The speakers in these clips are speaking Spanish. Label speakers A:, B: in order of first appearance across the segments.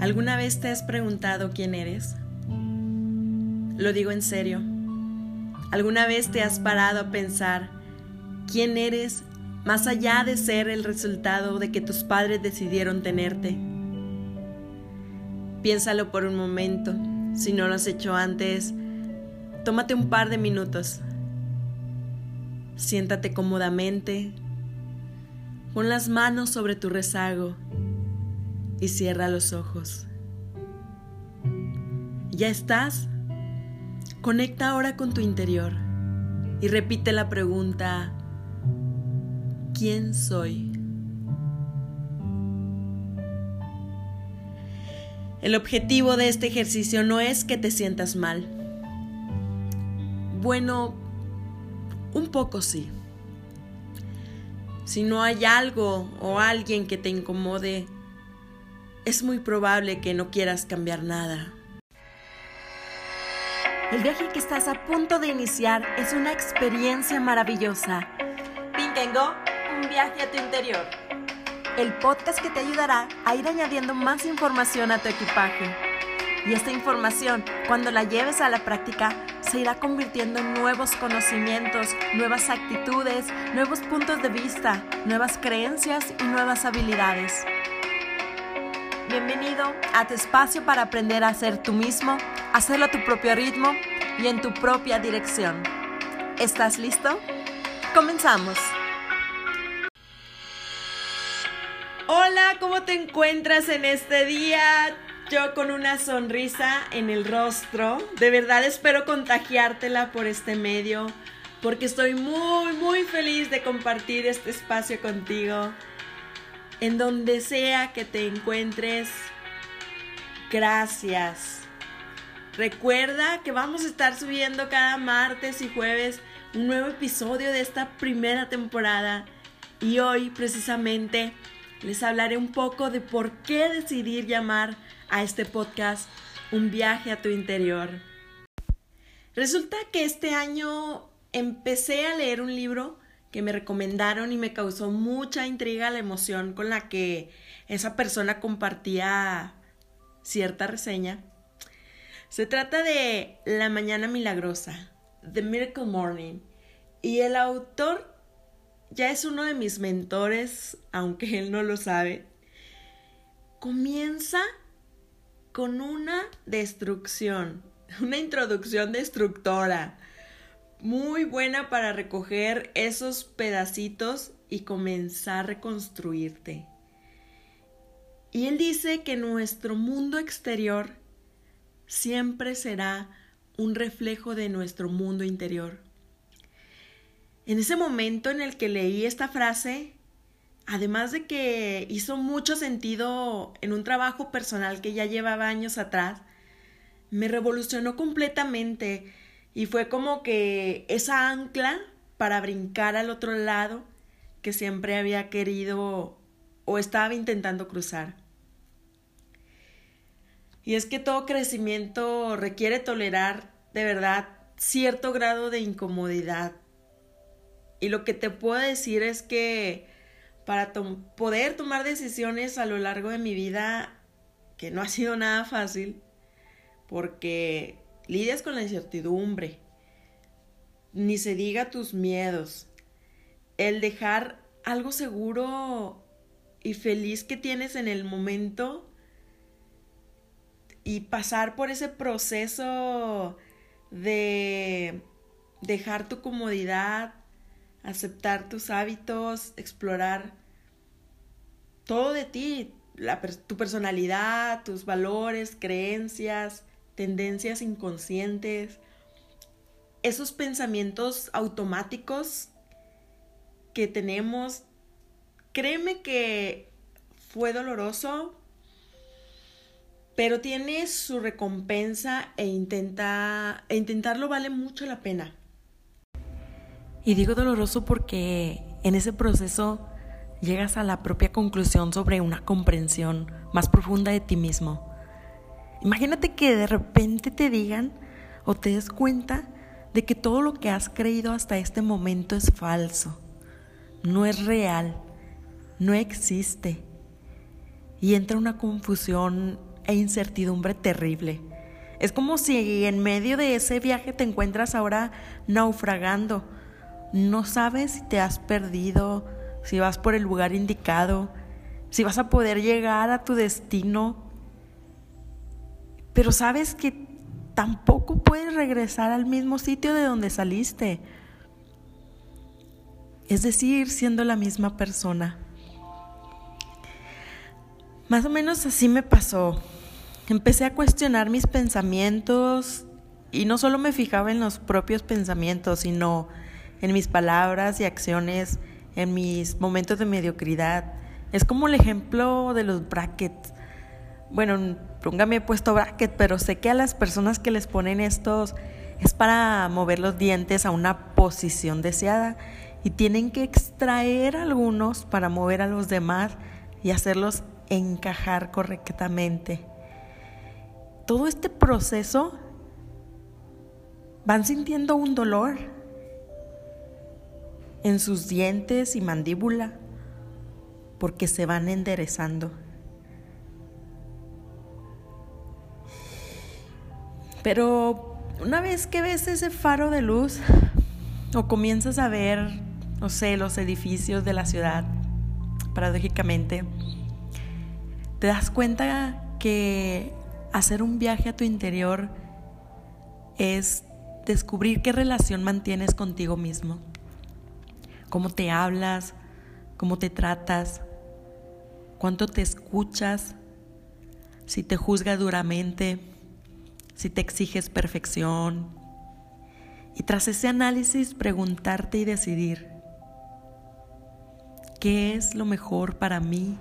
A: ¿Alguna vez te has preguntado quién eres? Lo digo en serio. ¿Alguna vez te has parado a pensar quién eres más allá de ser el resultado de que tus padres decidieron tenerte? Piénsalo por un momento. Si no lo has hecho antes, tómate un par de minutos. Siéntate cómodamente. Pon las manos sobre tu rezago y cierra los ojos. ¿Ya estás? Conecta ahora con tu interior y repite la pregunta, ¿quién soy? El objetivo de este ejercicio no es que te sientas mal. Bueno, un poco sí. Si no hay algo o alguien que te incomode, es muy probable que no quieras cambiar nada. El viaje que estás a punto de iniciar es una experiencia maravillosa. Pinkengo, un viaje a tu interior. El podcast que te ayudará a ir añadiendo más información a tu equipaje. Y esta información, cuando la lleves a la práctica, se irá convirtiendo en nuevos conocimientos, nuevas actitudes, nuevos puntos de vista, nuevas creencias y nuevas habilidades. Bienvenido a tu espacio para aprender a ser tú mismo, hacerlo a tu propio ritmo y en tu propia dirección. ¿Estás listo? Comenzamos. Hola, ¿cómo te encuentras en este día? Yo con una sonrisa en el rostro. De verdad espero contagiártela por este medio porque estoy muy, muy feliz de compartir este espacio contigo en donde sea que te encuentres. Gracias. Recuerda que vamos a estar subiendo cada martes y jueves un nuevo episodio de esta primera temporada y hoy precisamente les hablaré un poco de por qué decidir llamar a este podcast Un viaje a tu interior. Resulta que este año empecé a leer un libro que me recomendaron y me causó mucha intriga la emoción con la que esa persona compartía cierta reseña. Se trata de La Mañana Milagrosa, The Miracle Morning, y el autor ya es uno de mis mentores, aunque él no lo sabe. Comienza con una destrucción, una introducción destructora muy buena para recoger esos pedacitos y comenzar a reconstruirte. Y él dice que nuestro mundo exterior siempre será un reflejo de nuestro mundo interior. En ese momento en el que leí esta frase, además de que hizo mucho sentido en un trabajo personal que ya llevaba años atrás, me revolucionó completamente y fue como que esa ancla para brincar al otro lado que siempre había querido o estaba intentando cruzar. Y es que todo crecimiento requiere tolerar de verdad cierto grado de incomodidad. Y lo que te puedo decir es que para poder tomar decisiones a lo largo de mi vida, que no ha sido nada fácil, porque lidias con la incertidumbre, ni se diga tus miedos, el dejar algo seguro y feliz que tienes en el momento y pasar por ese proceso de dejar tu comodidad, aceptar tus hábitos, explorar todo de ti, tu personalidad, tus valores, creencias, tendencias inconscientes, esos pensamientos automáticos que tenemos, créeme que fue doloroso, pero tiene su recompensa e intenta e intentarlo vale mucho la pena. Y digo doloroso porque en ese proceso llegas a la propia conclusión sobre una comprensión más profunda de ti mismo. Imagínate que de repente te digan o te des cuenta de que todo lo que has creído hasta este momento es falso, no es real, no existe. Y entra una confusión e incertidumbre terrible. Es como si en medio de ese viaje te encuentras ahora naufragando. No sabes si te has perdido, si vas por el lugar indicado, si vas a poder llegar a tu destino. Pero sabes que tampoco puedes regresar al mismo sitio de donde saliste. Es decir, siendo la misma persona. Más o menos así me pasó. Empecé a cuestionar mis pensamientos y no solo me fijaba en los propios pensamientos, sino en mis palabras y acciones, en mis momentos de mediocridad. Es como el ejemplo de los brackets. Bueno, nunca me he puesto bracket, pero sé que a las personas que les ponen estos es para mover los dientes a una posición deseada y tienen que extraer algunos para mover a los demás y hacerlos encajar correctamente. Todo este proceso van sintiendo un dolor en sus dientes y mandíbula porque se van enderezando. Pero una vez que ves ese faro de luz o comienzas a ver, no sé, los edificios de la ciudad, paradójicamente, te das cuenta que hacer un viaje a tu interior es descubrir qué relación mantienes contigo mismo, cómo te hablas, cómo te tratas, cuánto te escuchas, si te juzga duramente, si te exiges perfección. Y tras ese análisis preguntarte y decidir, ¿qué es lo mejor para mí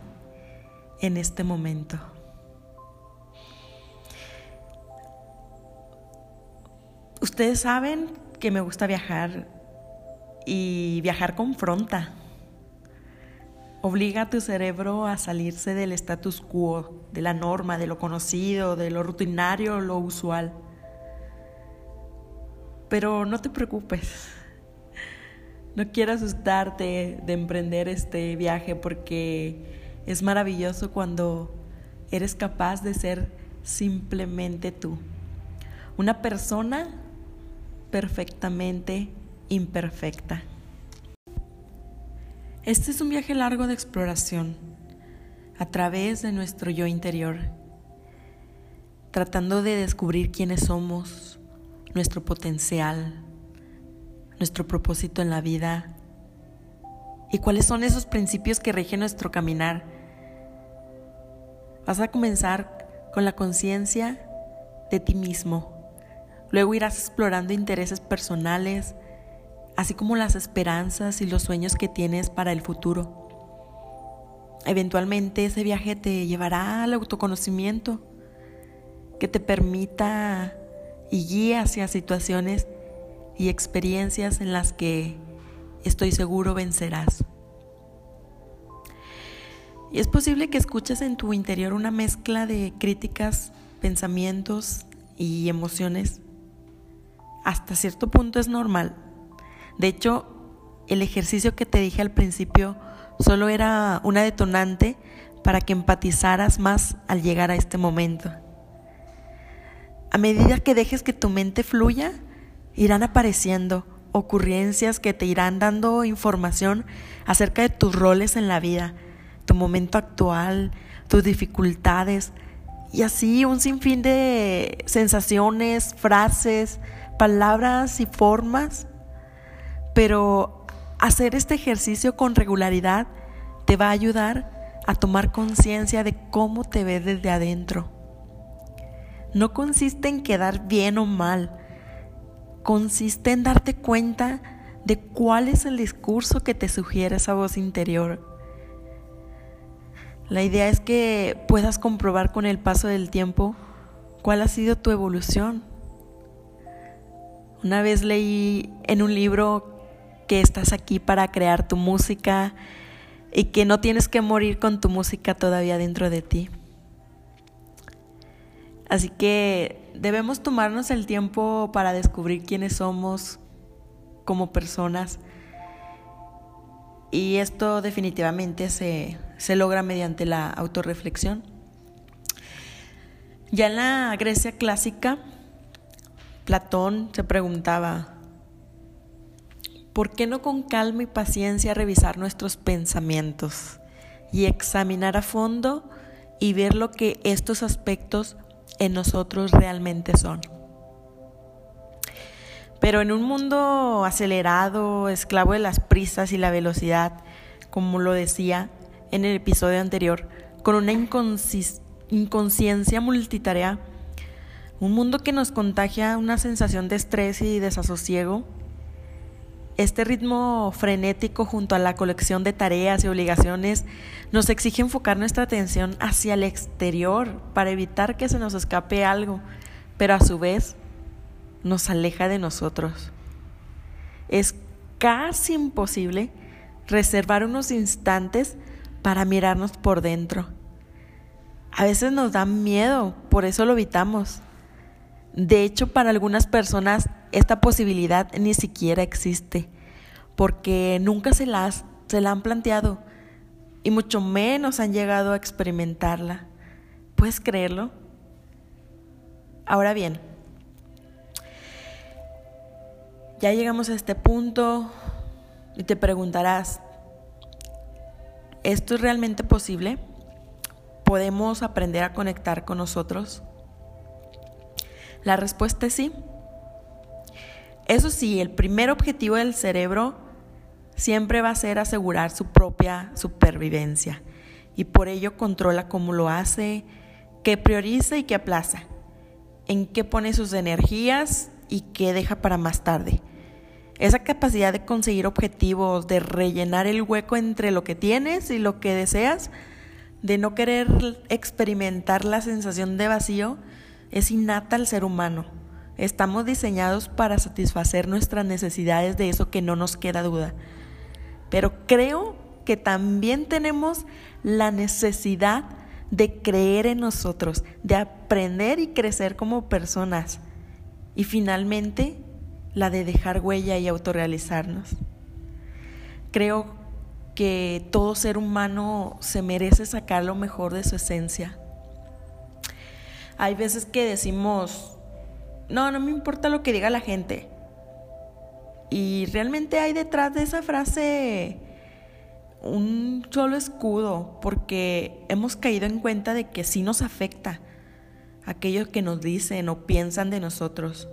A: en este momento. Ustedes saben que me gusta viajar y viajar confronta. Obliga a tu cerebro a salirse del status quo, de la norma, de lo conocido, de lo rutinario, lo usual. Pero no te preocupes. No quiero asustarte de emprender este viaje porque es maravilloso cuando eres capaz de ser simplemente tú. Una persona perfectamente imperfecta. Este es un viaje largo de exploración a través de nuestro yo interior, tratando de descubrir quiénes somos, nuestro potencial, nuestro propósito en la vida y cuáles son esos principios que rigen nuestro caminar Vas a comenzar con la conciencia de ti mismo. Luego irás explorando intereses personales, así como las esperanzas y los sueños que tienes para el futuro. Eventualmente ese viaje te llevará al autoconocimiento que te permita y guíe hacia situaciones y experiencias en las que estoy seguro vencerás. Y es posible que escuches en tu interior una mezcla de críticas, pensamientos y emociones. Hasta cierto punto es normal. De hecho, el ejercicio que te dije al principio solo era una detonante para que empatizaras más al llegar a este momento. A medida que dejes que tu mente fluya, irán apareciendo ocurrencias que te irán dando información acerca de tus roles en la vida tu momento actual, tus dificultades y así un sinfín de sensaciones, frases, palabras y formas. Pero hacer este ejercicio con regularidad te va a ayudar a tomar conciencia de cómo te ves desde adentro. No consiste en quedar bien o mal, consiste en darte cuenta de cuál es el discurso que te sugiere esa voz interior la idea es que puedas comprobar con el paso del tiempo cuál ha sido tu evolución. Una vez leí en un libro que estás aquí para crear tu música y que no tienes que morir con tu música todavía dentro de ti. Así que debemos tomarnos el tiempo para descubrir quiénes somos como personas. Y esto definitivamente se, se logra mediante la autorreflexión. Ya en la Grecia clásica, Platón se preguntaba, ¿por qué no con calma y paciencia revisar nuestros pensamientos y examinar a fondo y ver lo que estos aspectos en nosotros realmente son? Pero en un mundo acelerado, esclavo de las prisas y la velocidad, como lo decía en el episodio anterior, con una inconsciencia multitarea, un mundo que nos contagia una sensación de estrés y desasosiego, este ritmo frenético junto a la colección de tareas y obligaciones nos exige enfocar nuestra atención hacia el exterior para evitar que se nos escape algo, pero a su vez nos aleja de nosotros. Es casi imposible reservar unos instantes para mirarnos por dentro. A veces nos da miedo, por eso lo evitamos. De hecho, para algunas personas esta posibilidad ni siquiera existe, porque nunca se, las, se la han planteado y mucho menos han llegado a experimentarla. ¿Puedes creerlo? Ahora bien, ya llegamos a este punto y te preguntarás, ¿esto es realmente posible? ¿Podemos aprender a conectar con nosotros? La respuesta es sí. Eso sí, el primer objetivo del cerebro siempre va a ser asegurar su propia supervivencia y por ello controla cómo lo hace, qué prioriza y qué aplaza, en qué pone sus energías y qué deja para más tarde. Esa capacidad de conseguir objetivos, de rellenar el hueco entre lo que tienes y lo que deseas, de no querer experimentar la sensación de vacío, es innata al ser humano. Estamos diseñados para satisfacer nuestras necesidades de eso que no nos queda duda. Pero creo que también tenemos la necesidad de creer en nosotros, de aprender y crecer como personas. Y finalmente, la de dejar huella y autorrealizarnos. Creo que todo ser humano se merece sacar lo mejor de su esencia. Hay veces que decimos, no, no me importa lo que diga la gente. Y realmente hay detrás de esa frase un solo escudo, porque hemos caído en cuenta de que sí nos afecta aquello que nos dicen o piensan de nosotros.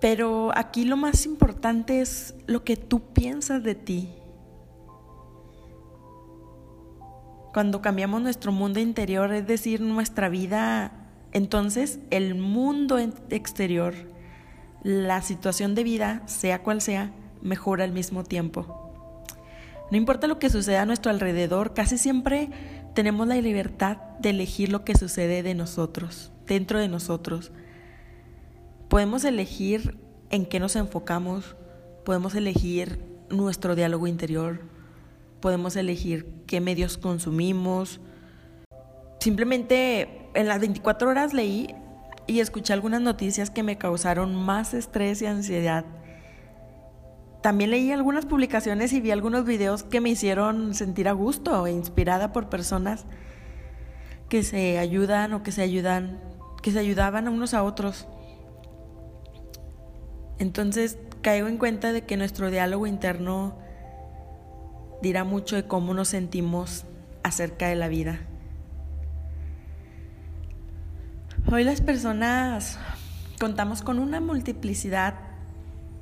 A: Pero aquí lo más importante es lo que tú piensas de ti. Cuando cambiamos nuestro mundo interior, es decir, nuestra vida, entonces el mundo exterior, la situación de vida, sea cual sea, mejora al mismo tiempo. No importa lo que suceda a nuestro alrededor, casi siempre tenemos la libertad de elegir lo que sucede de nosotros, dentro de nosotros. Podemos elegir en qué nos enfocamos, podemos elegir nuestro diálogo interior, podemos elegir qué medios consumimos. Simplemente en las 24 horas leí y escuché algunas noticias que me causaron más estrés y ansiedad. También leí algunas publicaciones y vi algunos videos que me hicieron sentir a gusto e inspirada por personas que se ayudan o que se ayudan, que se ayudaban unos a otros. Entonces caigo en cuenta de que nuestro diálogo interno dirá mucho de cómo nos sentimos acerca de la vida. Hoy las personas contamos con una multiplicidad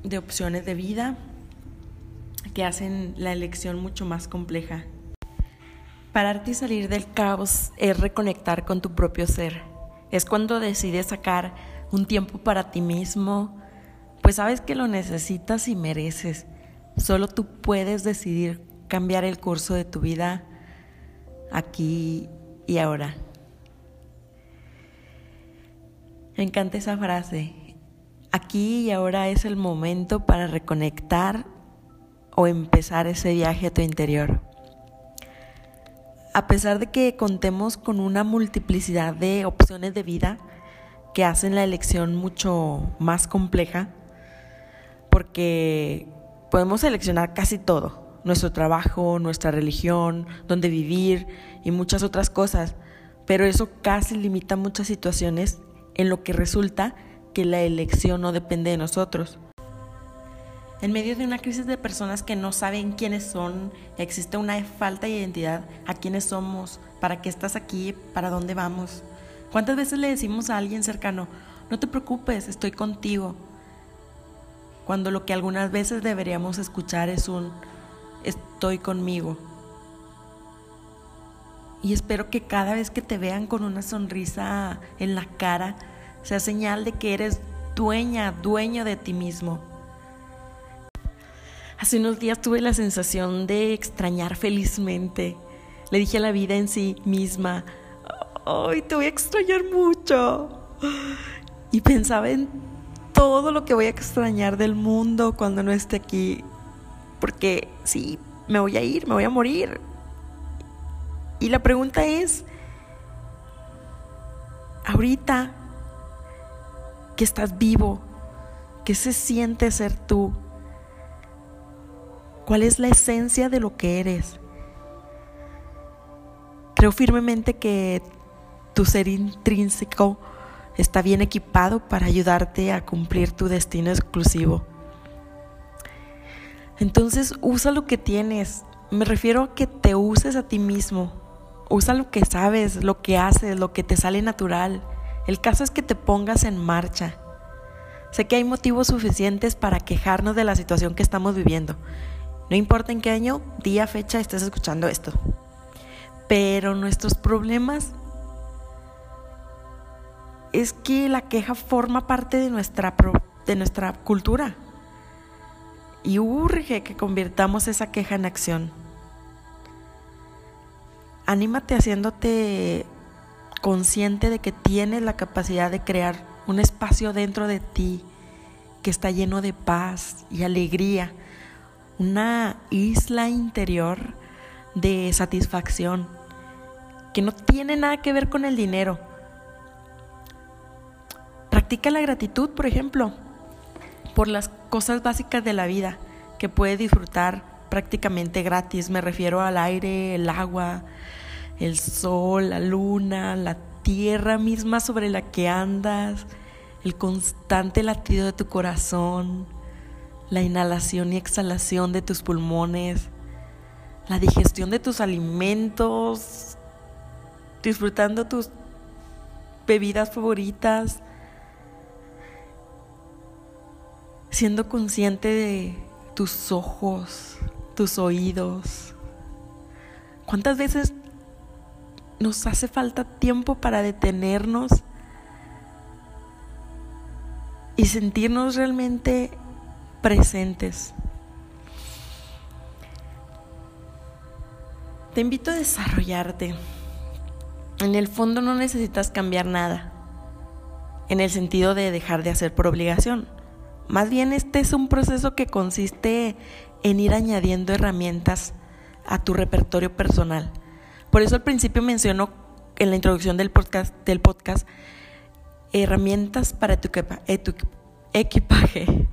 A: de opciones de vida que hacen la elección mucho más compleja. Pararte y salir del caos es reconectar con tu propio ser. Es cuando decides sacar un tiempo para ti mismo, pues sabes que lo necesitas y mereces. Solo tú puedes decidir cambiar el curso de tu vida aquí y ahora. Me encanta esa frase. Aquí y ahora es el momento para reconectar o empezar ese viaje a tu interior. A pesar de que contemos con una multiplicidad de opciones de vida que hacen la elección mucho más compleja, porque podemos seleccionar casi todo. Nuestro trabajo, nuestra religión, dónde vivir y muchas otras cosas, pero eso casi limita muchas situaciones en lo que resulta que la elección no depende de nosotros. En medio de una crisis de personas que no saben quiénes son, existe una falta de identidad a quiénes somos, para qué estás aquí, para dónde vamos. ¿Cuántas veces le decimos a alguien cercano, no te preocupes, estoy contigo? Cuando lo que algunas veces deberíamos escuchar es un, estoy conmigo. Y espero que cada vez que te vean con una sonrisa en la cara, sea señal de que eres dueña, dueño de ti mismo Hace unos días tuve la sensación de extrañar felizmente. Le dije a la vida en sí misma, ¡ay, te voy a extrañar mucho! Y pensaba en todo lo que voy a extrañar del mundo cuando no esté aquí. Porque sí, me voy a ir, me voy a morir. Y la pregunta es, ahorita que estás vivo, ¿qué se siente ser tú? ¿Cuál es la esencia de lo que eres? Creo firmemente que tu ser intrínseco está bien equipado para ayudarte a cumplir tu destino exclusivo. Entonces usa lo que tienes. Me refiero a que te uses a ti mismo. Usa lo que sabes, lo que haces, lo que te sale natural. El caso es que te pongas en marcha. Sé que hay motivos suficientes para quejarnos de la situación que estamos viviendo no importa en qué año, día, fecha estés escuchando esto. Pero nuestros problemas es que la queja forma parte de nuestra, de nuestra cultura. Y urge que convirtamos esa queja en acción. Anímate haciéndote consciente de que tienes la capacidad de crear un espacio dentro de ti que está lleno de paz y alegría una isla interior de satisfacción que no tiene nada que ver con el dinero. Practica la gratitud, por ejemplo, por las cosas básicas de la vida que puedes disfrutar prácticamente gratis. Me refiero al aire, el agua, el sol, la luna, la tierra misma sobre la que andas, el constante latido de tu corazón la inhalación y exhalación de tus pulmones, la digestión de tus alimentos, disfrutando tus bebidas favoritas, siendo consciente de tus ojos, tus oídos. ¿Cuántas veces nos hace falta tiempo para detenernos y sentirnos realmente presentes. Te invito a desarrollarte. En el fondo no necesitas cambiar nada, en el sentido de dejar de hacer por obligación. Más bien este es un proceso que consiste en ir añadiendo herramientas a tu repertorio personal. Por eso al principio menciono en la introducción del podcast, del podcast herramientas para tu equipaje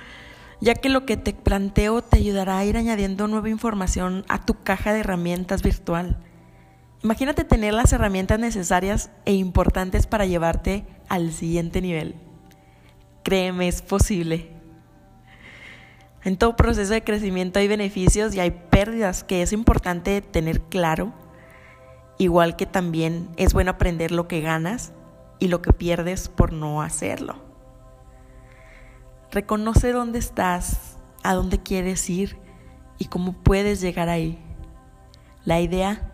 A: ya que lo que te planteo te ayudará a ir añadiendo nueva información a tu caja de herramientas virtual. Imagínate tener las herramientas necesarias e importantes para llevarte al siguiente nivel. Créeme, es posible. En todo proceso de crecimiento hay beneficios y hay pérdidas que es importante tener claro, igual que también es bueno aprender lo que ganas y lo que pierdes por no hacerlo. Reconoce dónde estás, a dónde quieres ir y cómo puedes llegar ahí. La idea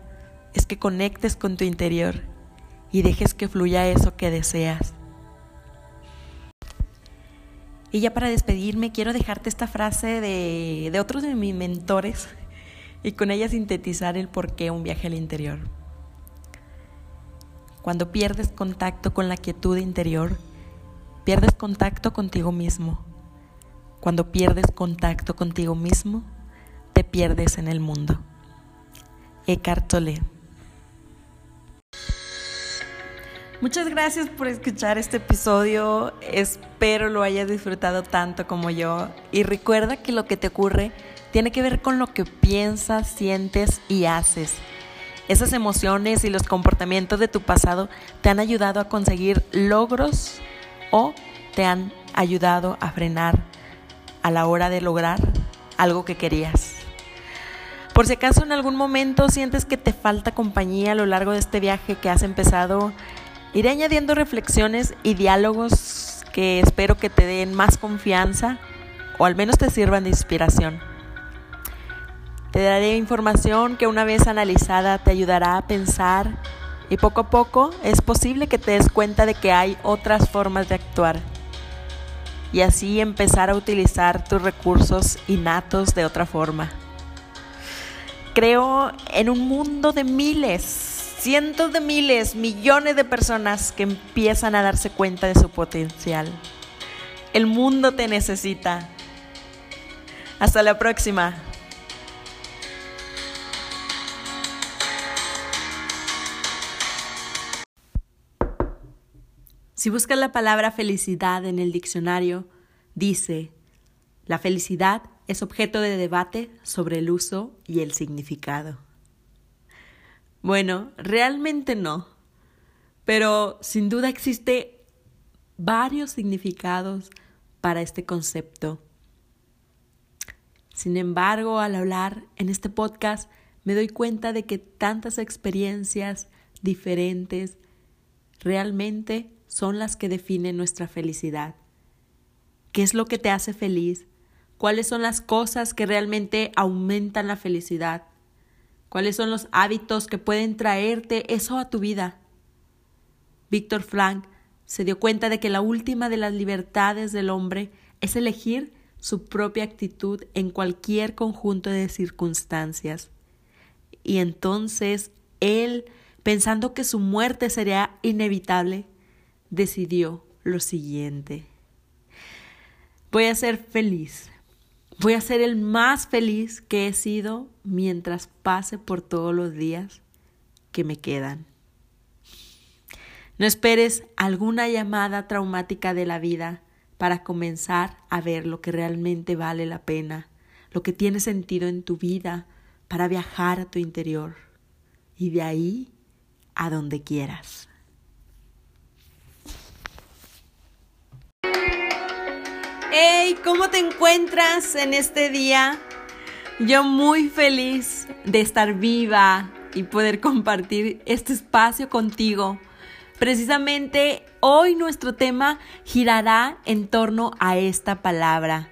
A: es que conectes con tu interior y dejes que fluya eso que deseas. Y ya para despedirme, quiero dejarte esta frase de, de otros de mis mentores y con ella sintetizar el por qué un viaje al interior. Cuando pierdes contacto con la quietud interior, pierdes contacto contigo mismo cuando pierdes contacto contigo mismo, te pierdes en el mundo. Eckhart Tolle. Muchas gracias por escuchar este episodio. Espero lo hayas disfrutado tanto como yo. Y recuerda que lo que te ocurre tiene que ver con lo que piensas, sientes y haces. Esas emociones y los comportamientos de tu pasado te han ayudado a conseguir logros o te han ayudado a frenar a la hora de lograr algo que querías. Por si acaso en algún momento sientes que te falta compañía a lo largo de este viaje que has empezado, iré añadiendo reflexiones y diálogos que espero que te den más confianza o al menos te sirvan de inspiración. Te daré información que una vez analizada te ayudará a pensar y poco a poco es posible que te des cuenta de que hay otras formas de actuar y así empezar a utilizar tus recursos innatos de otra forma. Creo en un mundo de miles, cientos de miles, millones de personas que empiezan a darse cuenta de su potencial. El mundo te necesita. Hasta la próxima. Si buscas la palabra felicidad en el diccionario, dice, la felicidad es objeto de debate sobre el uso y el significado. Bueno, realmente no, pero sin duda existe varios significados para este concepto. Sin embargo, al hablar en este podcast, me doy cuenta de que tantas experiencias diferentes realmente son las que definen nuestra felicidad. ¿Qué es lo que te hace feliz? ¿Cuáles son las cosas que realmente aumentan la felicidad? ¿Cuáles son los hábitos que pueden traerte eso a tu vida? Víctor Frank se dio cuenta de que la última de las libertades del hombre es elegir su propia actitud en cualquier conjunto de circunstancias. Y entonces él, pensando que su muerte sería inevitable, decidió lo siguiente. Voy a ser feliz. Voy a ser el más feliz que he sido mientras pase por todos los días que me quedan. No esperes alguna llamada traumática de la vida para comenzar a ver lo que realmente vale la pena, lo que tiene sentido en tu vida, para viajar a tu interior y de ahí a donde quieras. Hey, ¿cómo te encuentras en este día? Yo muy feliz de estar viva y poder compartir este espacio contigo. Precisamente hoy nuestro tema girará en torno a esta palabra,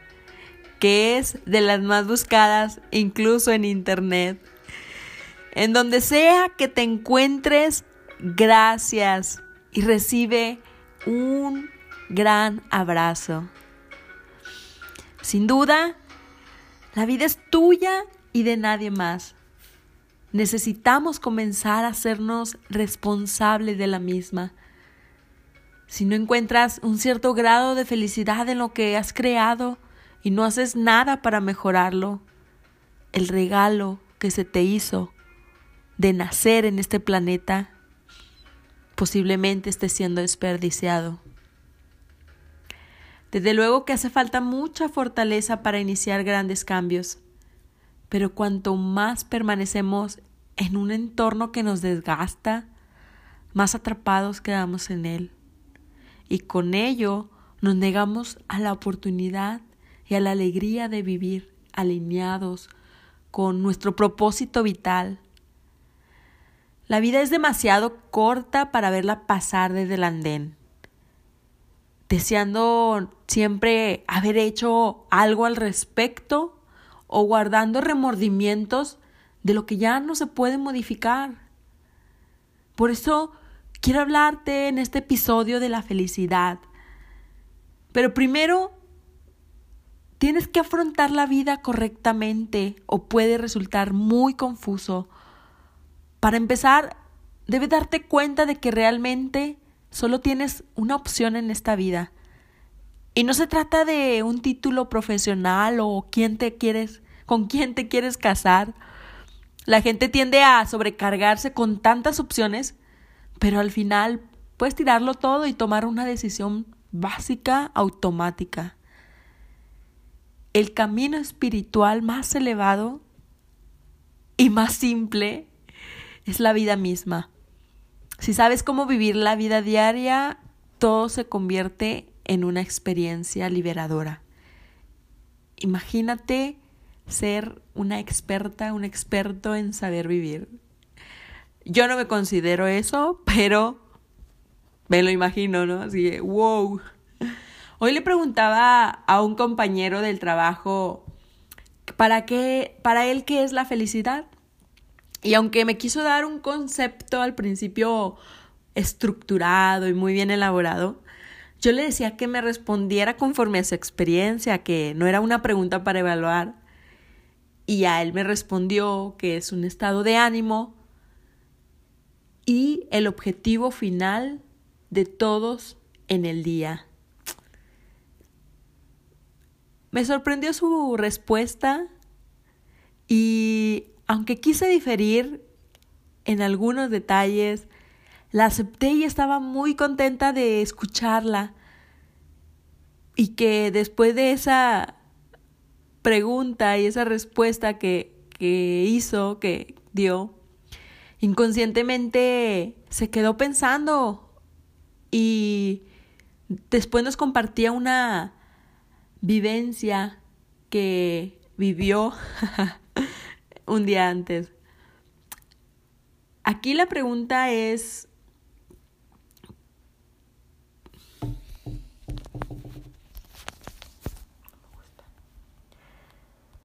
A: que es de las más buscadas incluso en Internet. En donde sea que te encuentres, gracias y recibe un gran abrazo. Sin duda, la vida es tuya y de nadie más. Necesitamos comenzar a hacernos responsables de la misma. Si no encuentras un cierto grado de felicidad en lo que has creado y no haces nada para mejorarlo, el regalo que se te hizo de nacer en este planeta posiblemente esté siendo desperdiciado. Desde luego que hace falta mucha fortaleza para iniciar grandes cambios, pero cuanto más permanecemos en un entorno que nos desgasta, más atrapados quedamos en él. Y con ello nos negamos a la oportunidad y a la alegría de vivir alineados con nuestro propósito vital. La vida es demasiado corta para verla pasar desde el andén deseando siempre haber hecho algo al respecto o guardando remordimientos de lo que ya no se puede modificar. Por eso quiero hablarte en este episodio de la felicidad. Pero primero, tienes que afrontar la vida correctamente o puede resultar muy confuso. Para empezar, debes darte cuenta de que realmente Solo tienes una opción en esta vida. Y no se trata de un título profesional o quién te quieres, con quién te quieres casar. La gente tiende a sobrecargarse con tantas opciones, pero al final puedes tirarlo todo y tomar una decisión básica automática. el camino espiritual más elevado y más simple es la vida misma. Si sabes cómo vivir la vida diaria, todo se convierte en una experiencia liberadora. Imagínate ser una experta, un experto en saber vivir. Yo no me considero eso, pero me lo imagino, ¿no? Así que, wow. Hoy le preguntaba a un compañero del trabajo para qué, para él qué es la felicidad. Y aunque me quiso dar un concepto al principio estructurado y muy bien elaborado, yo le decía que me respondiera conforme a su experiencia, que no era una pregunta para evaluar. Y a él me respondió que es un estado de ánimo y el objetivo final de todos en el día. Me sorprendió su respuesta y aunque quise diferir en algunos detalles, la acepté y estaba muy contenta de escucharla. Y que después de esa pregunta y esa respuesta que, que hizo, que dio, inconscientemente se quedó pensando y después nos compartía una vivencia que vivió un día antes. Aquí la pregunta es,